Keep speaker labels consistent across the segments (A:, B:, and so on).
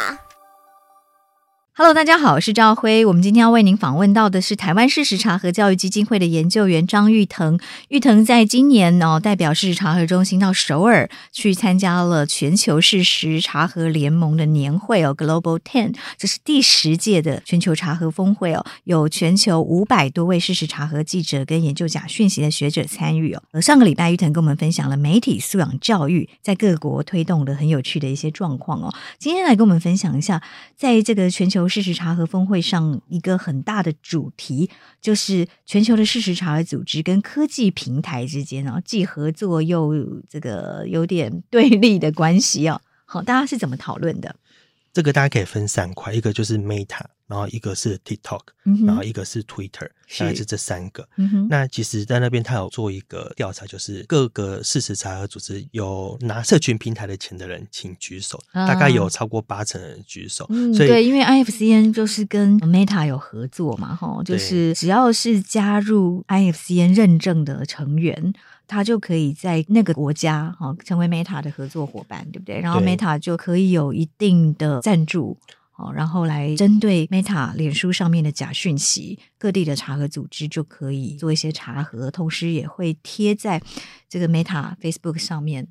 A: 球跑。
B: Hello，大家好，我是赵辉。我们今天要为您访问到的是台湾事实查核教育基金会的研究员张玉腾。玉腾在今年哦，代表事实查核中心到首尔去参加了全球事实查核联盟的年会哦，Global Ten，这是第十届的全球查核峰会哦，有全球五百多位事实查核记者跟研究假讯息的学者参与哦。而上个礼拜，玉腾跟我们分享了媒体素养教育在各国推动的很有趣的一些状况哦。今天来跟我们分享一下，在这个全球。事实查核峰会上，一个很大的主题就是全球的事实查核组织跟科技平台之间啊，既合作又这个有点对立的关系哦。好，大家是怎么讨论的？
C: 这个大家可以分三块，一个就是 Meta。然后一个是 TikTok，然后一个是 Twitter，大概是这三个。那其实，在那边他有做一个调查，就是各个事实查核组织有拿社群平台的钱的人，请举手。大概有超过八成的人举手。所以，
B: 对，因为 IFCN 就是跟 Meta 有合作嘛，哈，就是只要是加入 IFCN 认证的成员，他就可以在那个国家哈成为 Meta 的合作伙伴，对不对？然后 Meta 就可以有一定的赞助。然后来针对 Meta 脸书上面的假讯息，各地的查核组织就可以做一些查核，同时也会贴在这个 Meta Facebook 上面，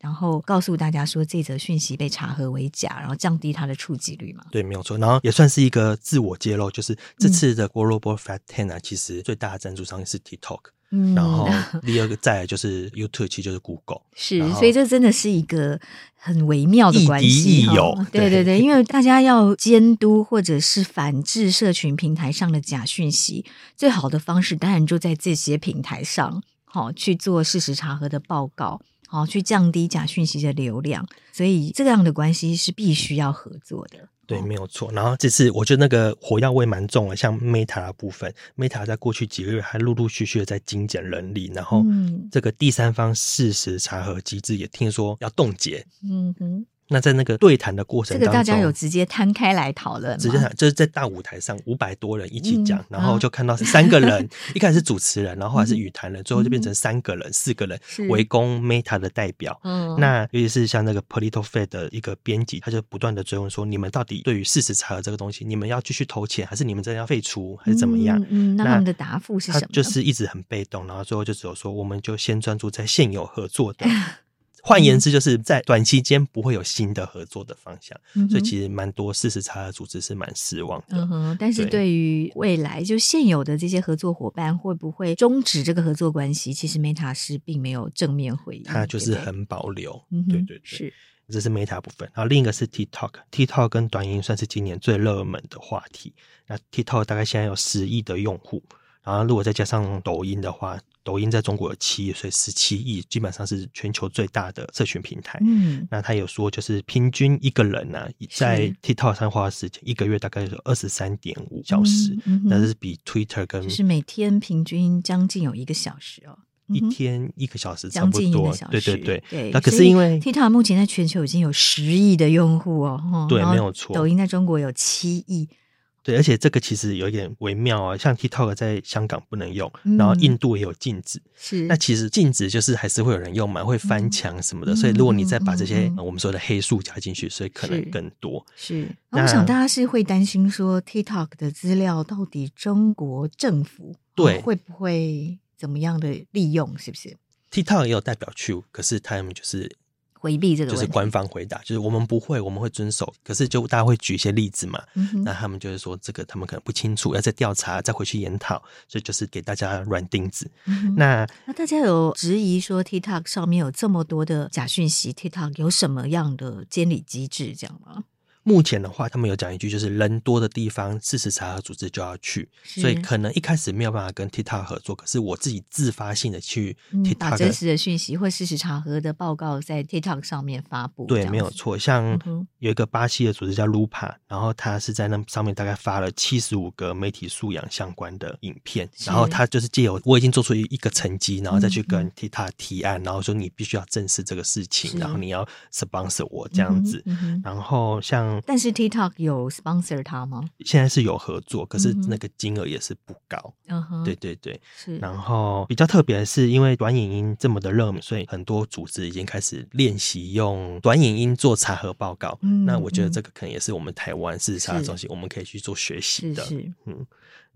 B: 然后告诉大家说这则讯息被查核为假，然后降低它的触及率嘛。
C: 对，没有错。然后也算是一个自我揭露，就是这次的 Global Fat Ten 啊，其实最大的赞助商是 TikTok。嗯，然后 第二个再来就是 YouTube，其实就是 Google，
B: 是，所以这真的是一个很微妙的关系，
C: 亦敌亦友，
B: 对对对，因为大家要监督或者是反制社群平台上的假讯息，最好的方式当然就在这些平台上，好去做事实查核的报告，好去降低假讯息的流量，所以这样的关系是必须要合作的。
C: 对，没有错。然后这次我觉得那个火药味蛮重的，像 Meta 的部分，Meta 在过去几个月还陆陆续续的在精简人力，然后这个第三方事实查核机制也听说要冻结。嗯哼。那在那个对谈的过程当中，
B: 这个大家有直接摊开来讨论？
C: 直接谈，就是在大舞台上五百多人一起讲，嗯、然后就看到是三个人，一开始是主持人，然后后来是语谈人，嗯、最后就变成三个人、四个人围攻 Meta 的代表。嗯，那尤其是像那个 PolitiFact 的一个编辑，他就不断的追问说：“你们到底对于事实查核这个东西，你们要继续投钱，还是你们真的要废除，还是怎么
B: 样？”那他们的答复是什么？
C: 就是一直很被动，然后最后就只有说：“我们就先专注在现有合作的。”换言之，就是在短期间不会有新的合作的方向，嗯、所以其实蛮多事实查核组织是蛮失望的。
B: 嗯哼，但是对于未来就现有的这些合作伙伴会不会终止这个合作关系，其实 Meta 是并没有正面回应，
C: 它就是很保留。
B: 对
C: 对对，是，这是 Meta 部分。然后另一个是 TikTok，TikTok 跟短音算是今年最热门的话题。那 TikTok 大概现在有十亿的用户，然后如果再加上抖音的话。抖音在中国有七亿，所以十七亿基本上是全球最大的社群平台。嗯，那他有说，就是平均一个人呢、啊，在 TikTok 上花的时间，一个月大概有二十三点五小时，嗯嗯、但是比 Twitter 跟
B: 就是每天平均将近有一个小时哦，
C: 嗯、一天一个小时差不多，
B: 将近一个小时，
C: 对对对。
B: 对，
C: 那可是因为
B: TikTok 目前在全球已经有十亿的用户哦，
C: 对，没有错。
B: 抖音在中国有七亿。
C: 对，而且这个其实有一点微妙啊，像 TikTok 在香港不能用，然后印度也有禁止。是，那其实禁止就是还是会有人用嘛，会翻墙什么的。所以如果你再把这些我们说的黑数加进去，所以可能更多。
B: 是，那我想大家是会担心说 TikTok 的资料到底中国政府对会不会怎么样的利用？是不是
C: ？TikTok 也有代表去，可是他们就是。
B: 回避这个
C: 就是官方回答，就是我们不会，我们会遵守。可是就大家会举一些例子嘛，嗯、那他们就是说这个他们可能不清楚，要再调查，再回去研讨，所以就是给大家软钉子。嗯、那
B: 那大家有质疑说 TikTok 上面有这么多的假讯息，TikTok 有什么样的监理机制这样吗？
C: 目前的话，他们有讲一句，就是人多的地方，事实查核组织就要去，所以可能一开始没有办法跟 TikTok 合作，可是我自己自发性的去 TikTok、嗯、
B: 把真实的讯息或事实查核的报告在 TikTok 上面发布。
C: 对，没有错。像有一个巴西的组织叫 Lupa，然后他是在那上面大概发了七十五个媒体素养相关的影片，然后他就是借由我已经做出一个成绩，然后再去跟 TikTok 提案，然后说你必须要正视这个事情，然后你要 sponsor 我这样子，然后像。
B: 但是 TikTok 有 sponsor 他吗？
C: 现在是有合作，可是那个金额也是不高。
B: 嗯哼，
C: 对对对，
B: 是。
C: 然后比较特别的是，因为短影音这么的热门，所以很多组织已经开始练习用短影音做查核报告。嗯，那我觉得这个可能也是我们台湾事实查核中心我们可以去做学习的。
B: 是，是，
C: 嗯。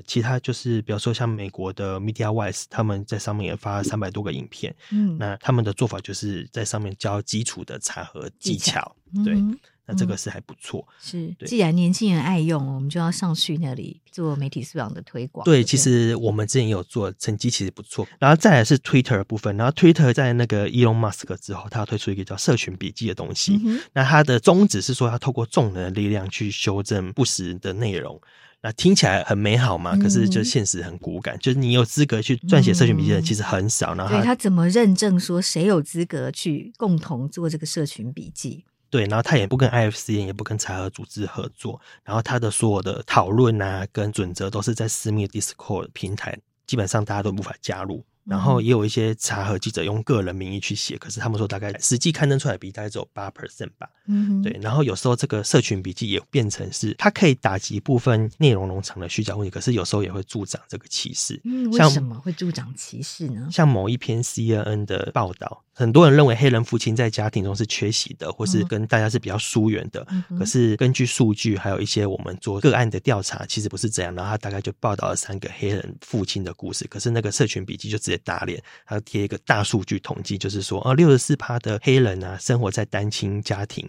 C: 其他就是，比如说像美国的 MediaWise，他们在上面也发了三百多个影片。嗯，那他们的做法就是在上面教基础的查核技巧。技巧对。嗯那这个是还不错，嗯，是。
B: 既然年轻人爱用，我们就要上去那里做媒体素养的推广。
C: 对，其实我们之前也有做，成绩其实不错。然后再来是 Twitter 的部分，然后 Twitter 在那个 Elon Musk 之后，他要推出一个叫社群笔记的东西。嗯、那它的宗旨是说，要透过众人的力量去修正不实的内容。那听起来很美好嘛？可是就现实很骨感，嗯、就是你有资格去撰写社群笔记的人其实很少。然后他
B: 怎么认证说谁有资格去共同做这个社群笔记？
C: 对，然后他也不跟 IFC 也不跟财合组织合作，然后他的所有的讨论啊，跟准则都是在私密的 Discord 平台，基本上大家都无法加入。然后也有一些查核记者用个人名义去写，可是他们说大概实际刊登出来比大概只有八 percent 吧。嗯，对。然后有时候这个社群笔记也变成是它可以打击部分内容农场的虚假问题，可是有时候也会助长这个歧视。
B: 嗯，为什么会助长歧视呢？
C: 像某一篇 CNN 的报道，很多人认为黑人父亲在家庭中是缺席的，或是跟大家是比较疏远的。嗯、可是根据数据，还有一些我们做个案的调查，其实不是这样。然后他大概就报道了三个黑人父亲的故事，可是那个社群笔记就直接。打脸，还要贴一个大数据统计，就是说，哦，六十四趴的黑人啊，生活在单亲家庭，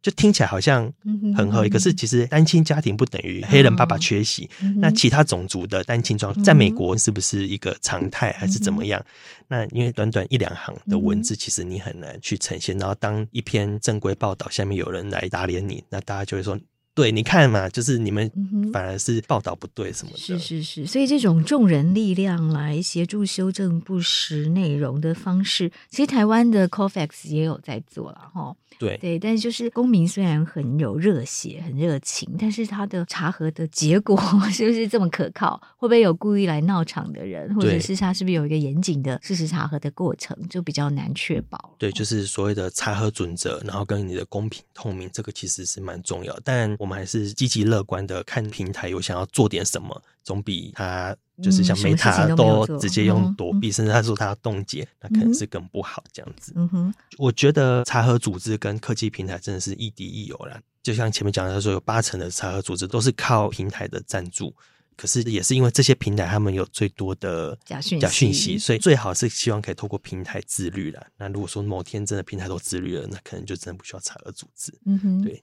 C: 就听起来好像很合理。可是其实单亲家庭不等于黑人爸爸缺席。那其他种族的单亲状，在美国是不是一个常态，还是怎么样？那因为短短一两行的文字，其实你很难去呈现。然后当一篇正规报道下面有人来打脸你，那大家就会说。对，你看嘛，就是你们反而是报道不对什么的。
B: 是是是，所以这种众人力量来协助修正不实内容的方式，其实台湾的 Cofacts 也有在做了哈。
C: 对
B: 对，但是就是公民虽然很有热血、很热情，但是他的查核的结果 是不是这么可靠？会不会有故意来闹场的人，或者是他是不是有一个严谨的事实查核的过程，就比较难确保。
C: 对，就是所谓的查核准则，然后跟你的公平透明，这个其实是蛮重要。但我们还是积极乐观的看平台有想要做点什么，总比他。就是像 Meta 都直接用躲避，甚至他说他要冻结，那可能是更不好这样子。嗯哼，我觉得查核组织跟科技平台真的是亦敌亦友啦。就像前面讲的说，有八成的查核组织都是靠平台的赞助，可是也是因为这些平台他们有最多的假讯假讯息，所以最好是希望可以透过平台自律了。那如果说某天真的平台都自律了，那可能就真的不需要查核组织。嗯哼，对，